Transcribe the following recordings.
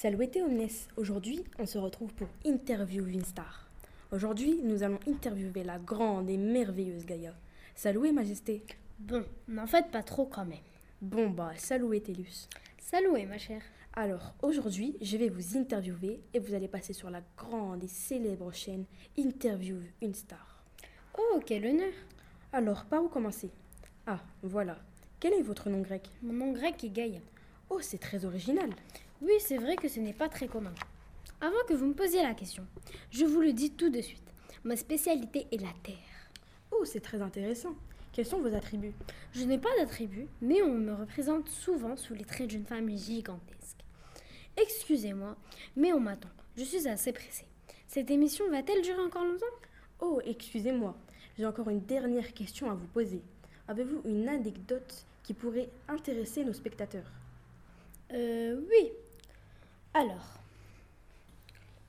Salut Omnes, aujourd'hui on se retrouve pour Interview une star. Aujourd'hui nous allons interviewer la grande et merveilleuse Gaïa. Salut Majesté. Bon, n'en faites pas trop quand même. Bon bah salut Télus. Salut ma chère. Alors aujourd'hui je vais vous interviewer et vous allez passer sur la grande et célèbre chaîne Interview une star. Oh, quel honneur. Alors par où commencer? Ah voilà. Quel est votre nom grec? Mon nom grec est Gaïa. Oh c'est très original. Oui, c'est vrai que ce n'est pas très commun. Avant que vous me posiez la question, je vous le dis tout de suite. Ma spécialité est la terre. Oh c'est très intéressant. Quels sont vos attributs? Je n'ai pas d'attributs, mais on me représente souvent sous les traits d'une femme gigantesque. Excusez-moi, mais on m'attend. Je suis assez pressée. Cette émission va-t-elle durer encore longtemps? Oh excusez-moi. J'ai encore une dernière question à vous poser. Avez-vous une anecdote qui pourrait intéresser nos spectateurs? Euh, oui. Alors,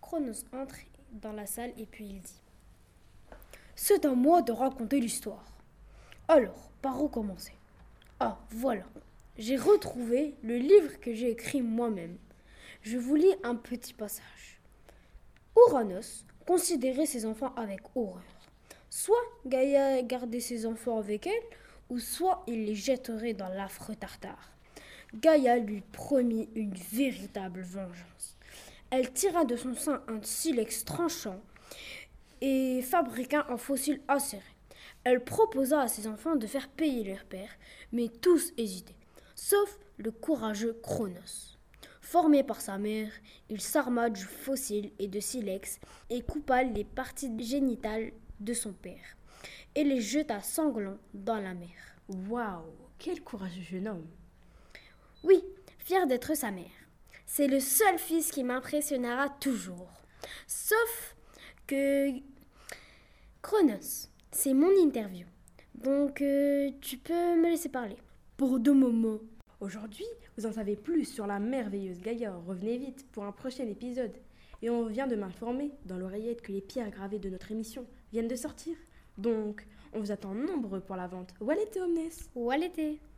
Chronos entre dans la salle et puis il dit C'est à moi de raconter l'histoire. Alors, par où commencer? Ah, voilà. J'ai retrouvé le livre que j'ai écrit moi-même. Je vous lis un petit passage. Ouranos considérait ses enfants avec horreur. Soit Gaïa gardait ses enfants avec elle, ou soit il les jetterait dans l'affreux tartare. Gaïa lui promit une véritable vengeance. Elle tira de son sein un silex tranchant et fabriqua un fossile acéré. Elle proposa à ses enfants de faire payer leur père, mais tous hésitaient, sauf le courageux Chronos. Formé par sa mère, il s'arma du fossile et de silex et coupa les parties génitales de son père et les jeta sanglants dans la mer. Waouh Quel courageux jeune homme Oui, fier d'être sa mère. C'est le seul fils qui m'impressionnera toujours. Sauf que Chronos, c'est mon interview. Donc euh, tu peux me laisser parler. Pour deux moments. Aujourd'hui, vous en savez plus sur la merveilleuse Gaïa. Revenez vite pour un prochain épisode. Et on vient de m'informer dans l'oreillette que les pierres gravées de notre émission viennent de sortir. Donc, on vous attend nombreux pour la vente. Où allez-vous, Omnes? Où allez-vous?